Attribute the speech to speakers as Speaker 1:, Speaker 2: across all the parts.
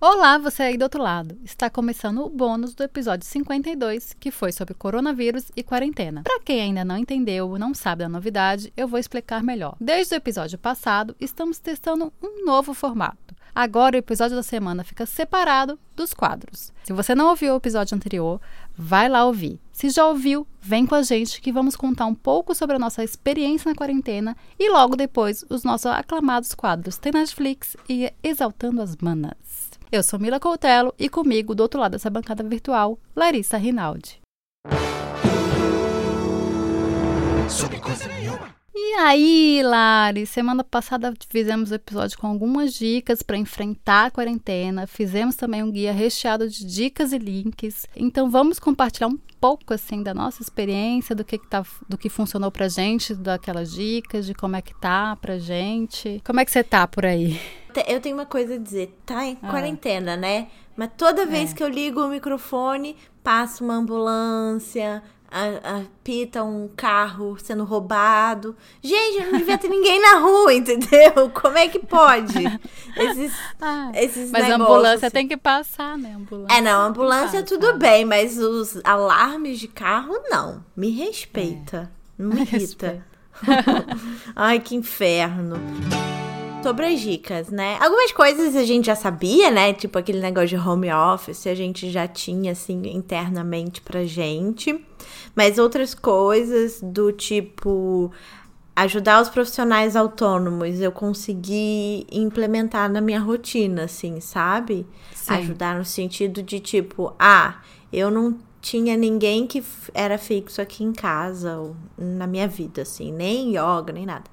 Speaker 1: Olá, você aí do outro lado. Está começando o bônus do episódio 52, que foi sobre coronavírus e quarentena. Para quem ainda não entendeu ou não sabe da novidade, eu vou explicar melhor. Desde o episódio passado, estamos testando um novo formato. Agora o episódio da semana fica separado dos quadros. Se você não ouviu o episódio anterior, vai lá ouvir. Se já ouviu, vem com a gente que vamos contar um pouco sobre a nossa experiência na quarentena e logo depois os nossos aclamados quadros Tem Netflix e Exaltando as Manas. Eu sou Mila Coutelo e comigo, do outro lado dessa bancada virtual, Larissa Rinaldi. E aí, Lari, semana passada fizemos um episódio com algumas dicas para enfrentar a quarentena. Fizemos também um guia recheado de dicas e links. Então vamos compartilhar um pouco assim da nossa experiência, do que, que tá, do que funcionou pra gente, daquelas dicas, de como é que tá pra gente. Como é que você tá por aí?
Speaker 2: Eu tenho uma coisa a dizer, tá em ah. quarentena, né? Mas toda vez é. que eu ligo o microfone, passa uma ambulância, apita um carro sendo roubado. Gente, não devia ter ninguém na rua, entendeu? Como é que pode? Esses,
Speaker 1: ah, esses mas negócios. a ambulância tem que passar, né? Ambulância
Speaker 2: é, não, ambulância tudo bem, mas os alarmes de carro, não. Me respeita. É. Não me irrita. Ai, que inferno sobre as dicas, né? Algumas coisas a gente já sabia, né? Tipo aquele negócio de home office, a gente já tinha assim internamente pra gente. Mas outras coisas do tipo ajudar os profissionais autônomos, eu consegui implementar na minha rotina, assim, sabe? Sim. Ajudar no sentido de tipo, ah, eu não tinha ninguém que era fixo aqui em casa ou na minha vida, assim, nem yoga, nem nada.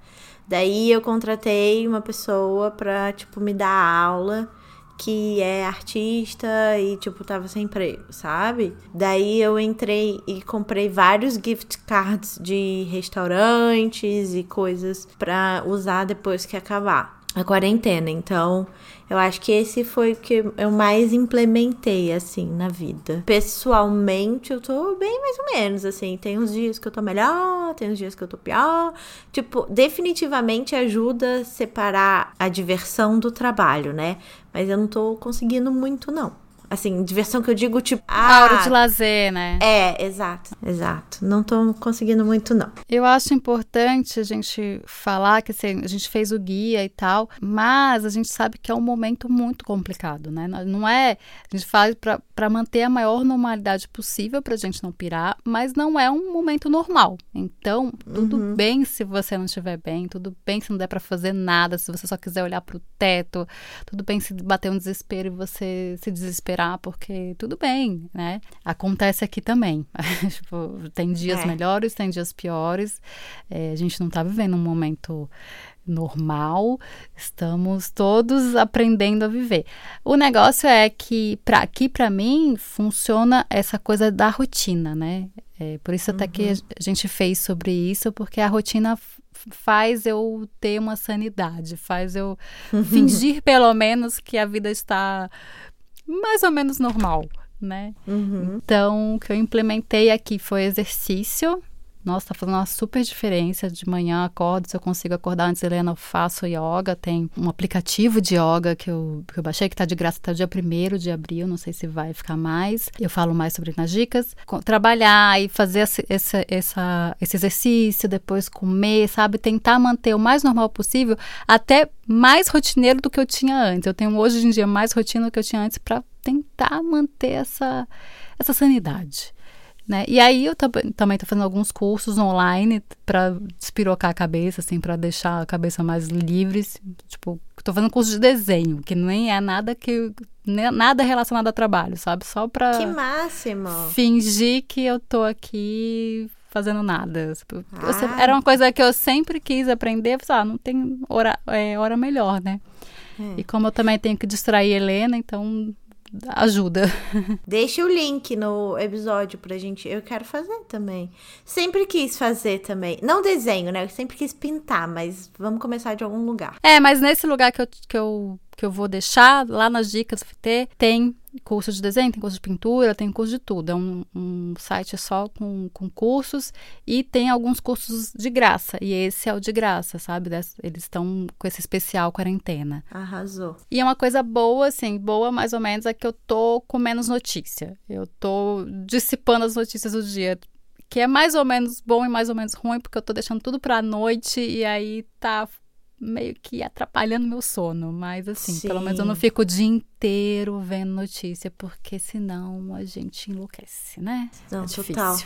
Speaker 2: Daí eu contratei uma pessoa pra, tipo, me dar aula que é artista e, tipo, tava sem emprego, sabe? Daí eu entrei e comprei vários gift cards de restaurantes e coisas pra usar depois que acabar a quarentena. Então, eu acho que esse foi o que eu mais implementei, assim, na vida. Pessoalmente, eu tô bem mais ou menos, assim. Tem uns dias que eu tô melhor, tem uns dias que eu tô pior. Tipo, definitivamente ajuda separar a diversão do trabalho, né? Mas eu não tô conseguindo muito, não. Assim, diversão que eu digo, tipo.
Speaker 1: Ah, hora de lazer, né?
Speaker 2: É, exato, exato. Não tô conseguindo muito, não.
Speaker 1: Eu acho importante a gente falar que assim, a gente fez o guia e tal, mas a gente sabe que é um momento muito complicado, né? Não é. A gente faz para manter a maior normalidade possível pra gente não pirar, mas não é um momento normal. Então, tudo uhum. bem se você não estiver bem, tudo bem se não der para fazer nada, se você só quiser olhar pro teto, tudo bem se bater um desespero e você se desesperar porque tudo bem, né? Acontece aqui também. tipo, tem dias é. melhores, tem dias piores. É, a gente não está vivendo um momento normal, estamos todos aprendendo a viver. O negócio é que para aqui para mim funciona essa coisa da rotina, né? É, por isso até uhum. que a gente fez sobre isso, porque a rotina faz eu ter uma sanidade, faz eu fingir pelo menos que a vida está mais ou menos normal, né? Uhum. Então, o que eu implementei aqui foi exercício. Nossa, tá fazendo uma super diferença. De manhã acordo, se eu consigo acordar antes, Helena, eu faço yoga. Tem um aplicativo de yoga que eu, que eu baixei, que tá de graça até o dia 1 de abril. Não sei se vai ficar mais. Eu falo mais sobre nas dicas. Trabalhar e fazer esse, esse, essa, esse exercício, depois comer, sabe? Tentar manter o mais normal possível, até mais rotineiro do que eu tinha antes. Eu tenho hoje em dia mais rotina do que eu tinha antes para tentar manter essa, essa sanidade. Né? E aí eu também estou fazendo alguns cursos online para despirocar a cabeça, assim, para deixar a cabeça mais livre. Tipo, estou fazendo curso de desenho, que nem é nada que nada relacionado a trabalho, sabe? Só para
Speaker 2: Que máximo.
Speaker 1: Fingir que eu tô aqui fazendo nada. Ah. Era uma coisa que eu sempre quis aprender, ah, não tem hora, é, hora melhor, né? É. E como eu também tenho que distrair Helena, então ajuda.
Speaker 2: Deixa o link no episódio pra gente. Eu quero fazer também. Sempre quis fazer também. Não desenho, né? Eu sempre quis pintar, mas vamos começar de algum lugar.
Speaker 1: É, mas nesse lugar que eu, que eu que eu vou deixar lá nas dicas ter, tem curso de desenho, tem curso de pintura, tem curso de tudo. É um, um site só com, com cursos e tem alguns cursos de graça. E esse é o de graça, sabe? Eles estão com esse especial quarentena.
Speaker 2: Arrasou.
Speaker 1: E é uma coisa boa, assim, boa mais ou menos, é que eu tô com menos notícia. Eu tô dissipando as notícias do dia que é mais ou menos bom e mais ou menos ruim, porque eu tô deixando tudo pra noite e aí tá meio que atrapalhando meu sono. Mas assim, Sim. pelo menos eu não fico o dia inteiro vendo notícia, porque senão a gente enlouquece, né?
Speaker 2: Não, é total.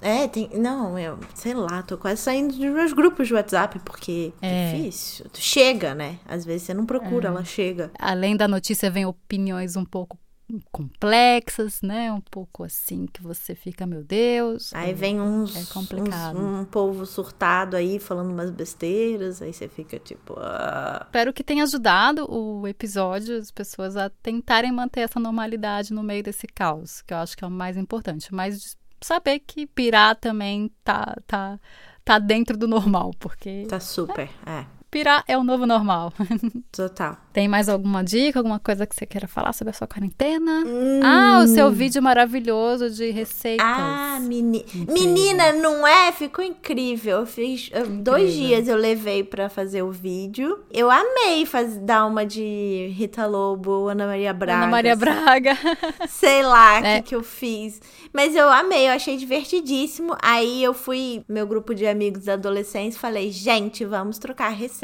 Speaker 2: É, tem. Não, eu sei lá, tô quase saindo dos meus grupos de WhatsApp, porque é, é difícil. Chega, né? Às vezes você não procura, é. ela chega.
Speaker 1: Além da notícia, vem opiniões um pouco complexas, né? Um pouco assim que você fica, meu Deus.
Speaker 2: Aí vem uns, é complicado. Uns, um povo surtado aí falando umas besteiras, aí você fica tipo. Ah.
Speaker 1: Espero que tenha ajudado o episódio as pessoas a tentarem manter essa normalidade no meio desse caos, que eu acho que é o mais importante. Mas saber que pirar também tá tá tá dentro do normal, porque
Speaker 2: tá super, é. é
Speaker 1: pirar é o novo normal.
Speaker 2: Total.
Speaker 1: Tem mais alguma dica, alguma coisa que você queira falar sobre a sua quarentena? Hum. Ah, o seu vídeo maravilhoso de receitas.
Speaker 2: Ah, meni... menina, não é? Ficou incrível. Eu fiz incrível. dois dias eu levei para fazer o vídeo. Eu amei fazer, dar uma de Rita Lobo, Ana Maria Braga.
Speaker 1: Ana Maria Braga.
Speaker 2: Sei lá o é. que, que eu fiz. Mas eu amei, eu achei divertidíssimo. Aí eu fui, meu grupo de amigos da adolescência, falei, gente, vamos trocar receitas.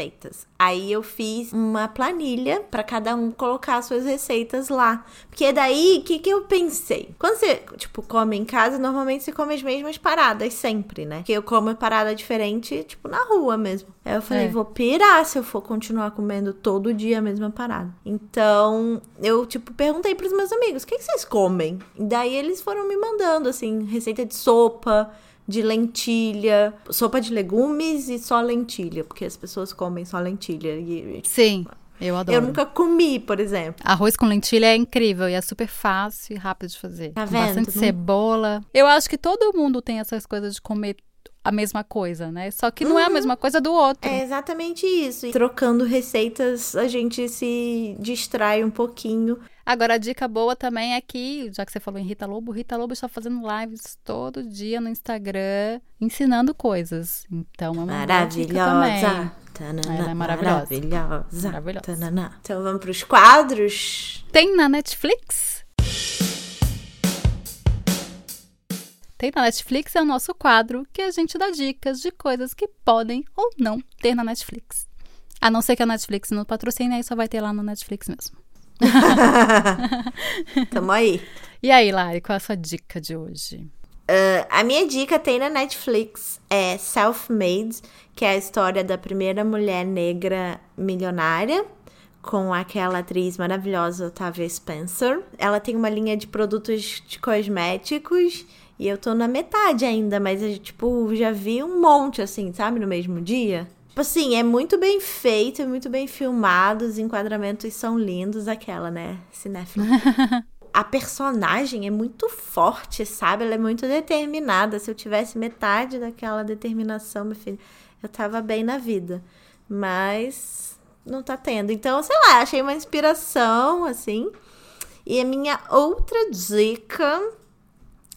Speaker 2: Aí eu fiz uma planilha para cada um colocar suas receitas lá. Porque daí, o que, que eu pensei? Quando você, tipo, come em casa, normalmente você come as mesmas paradas sempre, né? Porque eu como parada diferente, tipo, na rua mesmo. Aí eu falei, é. vou pirar se eu for continuar comendo todo dia a mesma parada. Então, eu, tipo, perguntei pros meus amigos, o que, que vocês comem? E daí eles foram me mandando, assim, receita de sopa, de lentilha, sopa de legumes e só lentilha, porque as pessoas comem só lentilha. E,
Speaker 1: Sim. Eu adoro.
Speaker 2: Eu nunca comi, por exemplo.
Speaker 1: Arroz com lentilha é incrível e é super fácil e rápido de fazer.
Speaker 2: Tá vendo?
Speaker 1: Bastante cebola. Eu acho que todo mundo tem essas coisas de comer a mesma coisa, né? Só que não uhum. é a uhum. mesma coisa do outro.
Speaker 2: É exatamente isso. E trocando receitas, a gente se distrai um pouquinho.
Speaker 1: Agora, a dica boa também é que, já que você falou em Rita Lobo, Rita Lobo está fazendo lives todo dia no Instagram, ensinando coisas. Então, é uma
Speaker 2: maravilhosa.
Speaker 1: Tanana, Ela é maravilhosa.
Speaker 2: Maravilhosa. maravilhosa. Então, vamos para os quadros?
Speaker 1: Tem na Netflix? Tem na Netflix é o nosso quadro que a gente dá dicas de coisas que podem ou não ter na Netflix. A não ser que a Netflix não patrocine, aí só vai ter lá no Netflix mesmo.
Speaker 2: Tamo aí.
Speaker 1: E aí, Lari, qual é a sua dica de hoje?
Speaker 2: Uh, a minha dica tem na Netflix, é Self-Made, que é a história da primeira mulher negra milionária, com aquela atriz maravilhosa Otávia Spencer. Ela tem uma linha de produtos de cosméticos e eu tô na metade ainda, mas eu, tipo, já vi um monte, assim, sabe, no mesmo dia. Tipo assim, é muito bem feito, é muito bem filmado, os enquadramentos são lindos, aquela, né, cinéfila. a personagem é muito forte, sabe? Ela é muito determinada. Se eu tivesse metade daquela determinação, meu filho, eu tava bem na vida. Mas não tá tendo. Então, sei lá, achei uma inspiração, assim. E a minha outra dica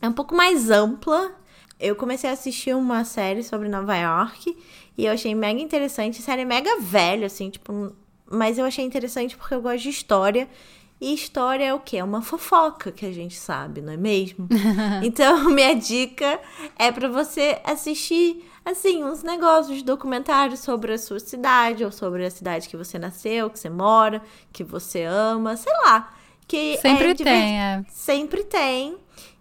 Speaker 2: é um pouco mais ampla. Eu comecei a assistir uma série sobre Nova York e eu achei mega interessante. Série mega velha, assim, tipo. Mas eu achei interessante porque eu gosto de história. E história é o quê? É uma fofoca que a gente sabe, não é mesmo? então, minha dica é para você assistir, assim, uns negócios, documentários sobre a sua cidade, ou sobre a cidade que você nasceu, que você mora, que você ama, sei lá. Que
Speaker 1: Sempre é tem, é.
Speaker 2: Sempre tem.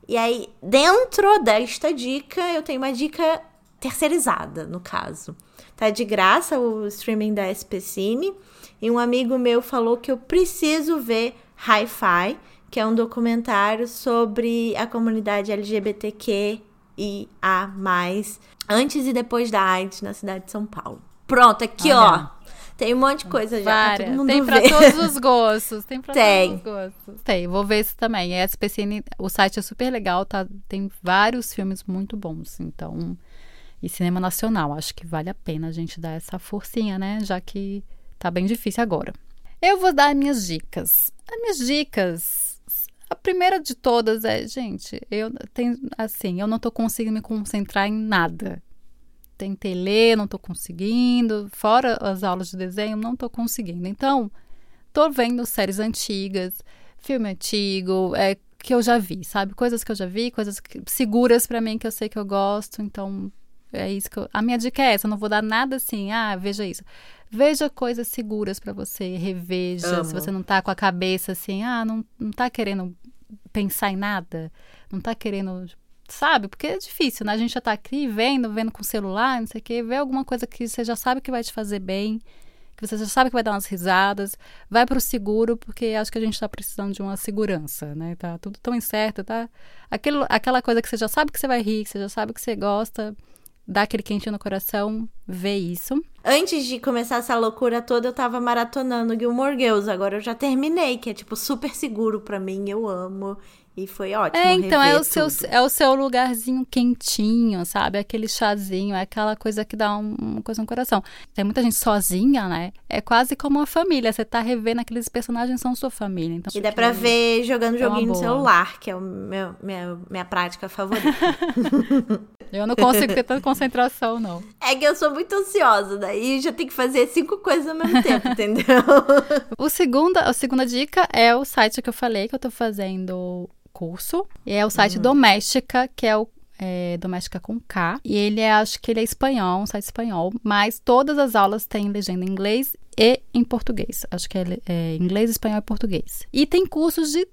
Speaker 2: E aí, dentro desta dica, eu tenho uma dica terceirizada, no caso. Tá de graça o streaming da SPCine. E um amigo meu falou que eu preciso ver Hi-Fi, que é um documentário sobre a comunidade LGBTQ e a mais antes e depois da AIDS na cidade de São Paulo. Pronto, aqui ó. Tem um monte de coisa já. Pra todo
Speaker 1: tem
Speaker 2: pra
Speaker 1: todos os gostos. Tem pra tem. todos os gostos. Tem, vou ver isso também. A SPCN, o site é super legal, tá? Tem vários filmes muito bons. Então, e cinema nacional. Acho que vale a pena a gente dar essa forcinha, né? Já que tá bem difícil agora. Eu vou dar minhas dicas. As minhas dicas. A primeira de todas é, gente, eu tenho assim, eu não tô conseguindo me concentrar em nada. Tentei ler, não tô conseguindo. Fora as aulas de desenho, não tô conseguindo. Então, tô vendo séries antigas, filme antigo, é, que eu já vi, sabe? Coisas que eu já vi, coisas que, seguras para mim que eu sei que eu gosto. Então, é isso que eu, a minha dica é essa, eu não vou dar nada assim, ah, veja isso. Veja coisas seguras para você, reveja, Amo. se você não tá com a cabeça assim, ah, não, não tá querendo pensar em nada, não tá querendo, sabe? Porque é difícil, né? A gente já tá aqui vendo, vendo com celular, não sei o quê, vê alguma coisa que você já sabe que vai te fazer bem, que você já sabe que vai dar umas risadas, vai para o seguro, porque acho que a gente está precisando de uma segurança, né? Tá tudo tão incerto, tá? Aquilo, aquela coisa que você já sabe que você vai rir, que você já sabe que você gosta, dá aquele quentinho no coração, vê isso.
Speaker 2: Antes de começar essa loucura toda, eu tava maratonando Gilmore Girls, agora eu já terminei, que é tipo super seguro para mim, eu amo. E foi ótimo.
Speaker 1: É, então é o, seu, é o seu lugarzinho quentinho, sabe? Aquele chazinho, é aquela coisa que dá um, uma coisa no coração. Tem muita gente sozinha, né? É quase como uma família. Você tá revendo aqueles personagens são sua família. Então,
Speaker 2: e dá pra ver jogando é joguinho no celular, que é o meu, minha, minha prática favorita.
Speaker 1: eu não consigo ter tanta concentração, não.
Speaker 2: É que eu sou muito ansiosa, daí já tem que fazer cinco coisas ao mesmo tempo, entendeu?
Speaker 1: o segunda, a segunda dica é o site que eu falei que eu tô fazendo curso. E é o site uhum. Doméstica, que é o é, Doméstica com K. E ele é, acho que ele é espanhol, um site espanhol. Mas todas as aulas têm legenda em inglês e em português. Acho que é, é inglês, espanhol e português. E tem cursos de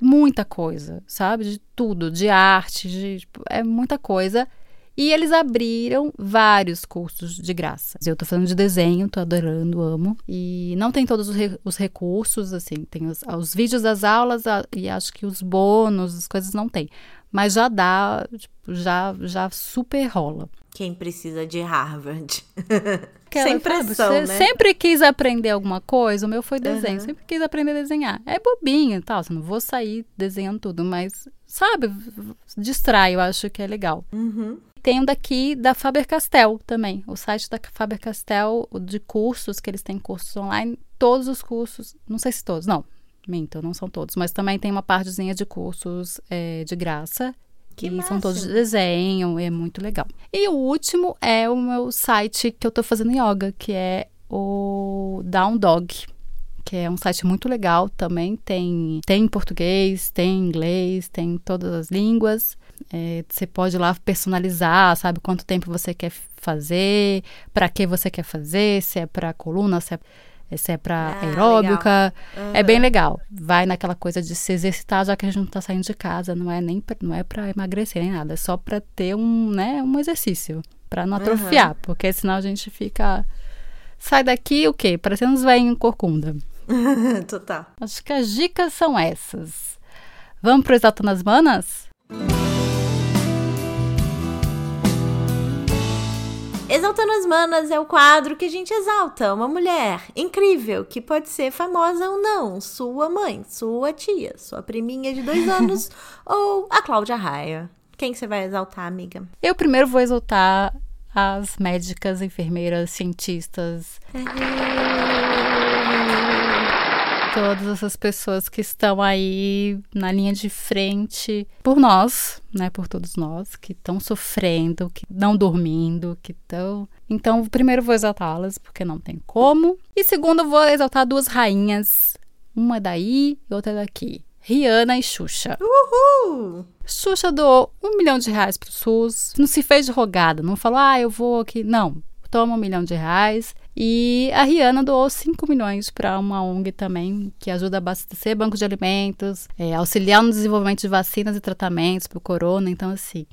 Speaker 1: muita coisa, sabe? De tudo, de arte, de, tipo, é muita coisa. E eles abriram vários cursos de graça. Eu tô falando de desenho, tô adorando, amo. E não tem todos os, re os recursos, assim, tem os, os, vídeos das aulas a, e acho que os bônus, as coisas não tem. Mas já dá, tipo, já, já super rola.
Speaker 2: Quem precisa de Harvard?
Speaker 1: Aquela, Sem pressão, sabe, né? sempre quis aprender alguma coisa, o meu foi desenho, uhum. sempre quis aprender a desenhar. É bobinho e tal, assim, não vou sair desenhando tudo, mas, sabe, distrai, eu acho que é legal.
Speaker 2: Uhum
Speaker 1: tem um daqui da Faber-Castell também. O site da Faber-Castell de cursos, que eles têm cursos online. Todos os cursos, não sei se todos, não, minto, não são todos. Mas também tem uma partezinha de cursos é, de graça. Que são todos de desenho, é muito legal. E o último é o meu site que eu tô fazendo yoga, que é o Down Dog que é um site muito legal também. Tem, tem em português, tem em inglês, tem todas as línguas. É, você pode lá personalizar, sabe quanto tempo você quer fazer, para que você quer fazer, se é para coluna, se é, se é para ah, aeróbica. Uhum. É bem legal. Vai naquela coisa de se exercitar, já que a gente não está saindo de casa, não é nem pra, não é para emagrecer nem nada, é só para ter um, né, um exercício, para não atrofiar, uhum. porque senão a gente fica sai daqui o quê? Parecendo uns velhinhos corcunda.
Speaker 2: Total.
Speaker 1: Acho que as dicas são essas. Vamos pro Exaltando as Manas?
Speaker 2: Exaltando as Manas é o quadro que a gente exalta uma mulher incrível, que pode ser famosa ou não, sua mãe, sua tia, sua priminha de dois anos ou a Cláudia Raia. Quem que você vai exaltar, amiga?
Speaker 1: Eu primeiro vou exaltar as médicas, enfermeiras, cientistas. Todas essas pessoas que estão aí na linha de frente por nós, né, por todos nós que estão sofrendo, que não dormindo, que estão. Então, primeiro vou exaltá-las porque não tem como, e segundo vou exaltar duas rainhas, uma daí e outra daqui. Rihanna e Xuxa.
Speaker 2: Uhul!
Speaker 1: Xuxa doou um milhão de reais pro SUS, não se fez de rogada, não falou, ah, eu vou aqui. Não, toma um milhão de reais. E a Rihanna doou 5 milhões para uma ONG também, que ajuda a abastecer banco de alimentos, é, auxiliar no desenvolvimento de vacinas e tratamentos para o corona. Então, assim,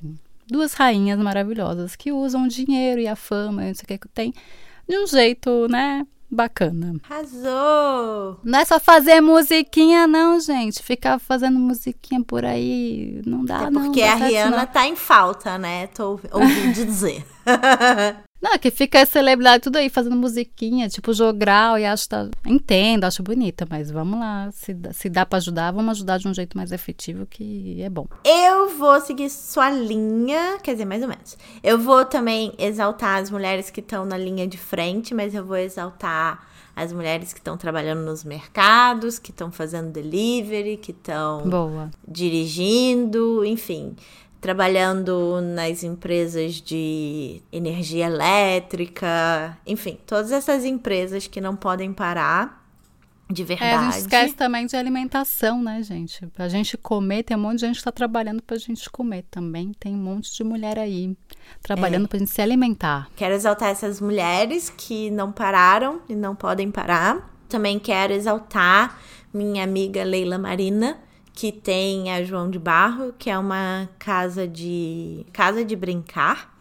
Speaker 1: duas rainhas maravilhosas que usam o dinheiro e a fama, não sei o que que tem, de um jeito, né, bacana.
Speaker 2: Arrasou!
Speaker 1: Não é só fazer musiquinha, não, gente. Ficar fazendo musiquinha por aí não dá,
Speaker 2: é
Speaker 1: não.
Speaker 2: Porque a Rihanna não. tá em falta, né? Tô ouvindo dizer.
Speaker 1: Não, que fica a celebridade tudo aí fazendo musiquinha, tipo jogral, e acho tá. Entendo, acho bonita, mas vamos lá. Se, se dá para ajudar, vamos ajudar de um jeito mais efetivo, que é bom.
Speaker 2: Eu vou seguir sua linha, quer dizer, mais ou menos. Eu vou também exaltar as mulheres que estão na linha de frente, mas eu vou exaltar as mulheres que estão trabalhando nos mercados, que estão fazendo delivery, que estão dirigindo, enfim, trabalhando nas empresas de energia elétrica, enfim, todas essas empresas que não podem parar de verdade. É,
Speaker 1: a gente esquece também de alimentação, né, gente? Pra gente comer, tem um monte de gente que tá trabalhando pra gente comer também. Tem um monte de mulher aí trabalhando é. pra gente se alimentar.
Speaker 2: Quero exaltar essas mulheres que não pararam e não podem parar. Também quero exaltar minha amiga Leila Marina, que tem a João de Barro, que é uma casa de casa de brincar,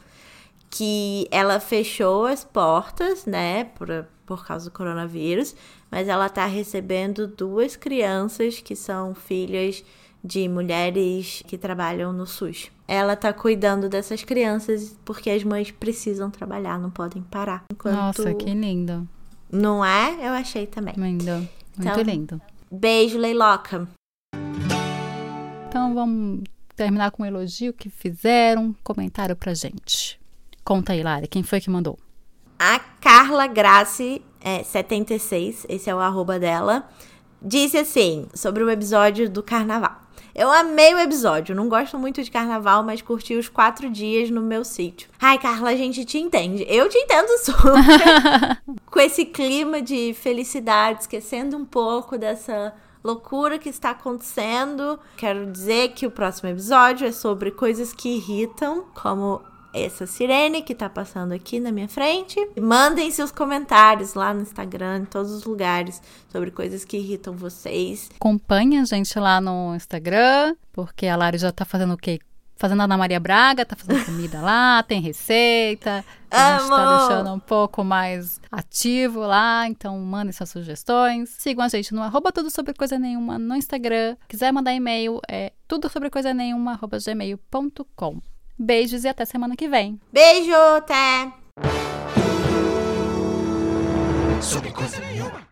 Speaker 2: que ela fechou as portas, né, por, por causa do coronavírus, mas ela está recebendo duas crianças que são filhas de mulheres que trabalham no SUS. Ela está cuidando dessas crianças porque as mães precisam trabalhar, não podem parar.
Speaker 1: Enquanto... Nossa, que lindo.
Speaker 2: Não é? Eu achei também.
Speaker 1: Lindo. Muito então, lindo.
Speaker 2: Beijo, Leiloca.
Speaker 1: Então vamos terminar com um elogio que fizeram, comentário pra gente. Conta aí, Lara, quem foi que mandou?
Speaker 2: A Carla Grace, é, 76, esse é o arroba dela, disse assim, sobre o episódio do carnaval. Eu amei o episódio, não gosto muito de carnaval, mas curti os quatro dias no meu sítio. Ai, Carla, a gente te entende. Eu te entendo super. Com esse clima de felicidade, esquecendo um pouco dessa loucura que está acontecendo. Quero dizer que o próximo episódio é sobre coisas que irritam, como essa sirene que tá passando aqui na minha frente. Mandem seus comentários lá no Instagram, em todos os lugares, sobre coisas que irritam vocês.
Speaker 1: Acompanhe a gente lá no Instagram, porque a Lari já tá fazendo o quê? Fazendo a Ana Maria Braga, tá fazendo comida lá, tem receita. A gente tá deixando um pouco mais ativo lá, então mandem suas sugestões. Sigam a gente no arroba tudo sobre coisa nenhuma no Instagram. Quiser mandar e-mail, é tudo sobre coisa nenhuma, arroba gmail.com. Beijos e até semana que vem.
Speaker 2: Beijo, até!
Speaker 3: Sobre coisa nenhuma.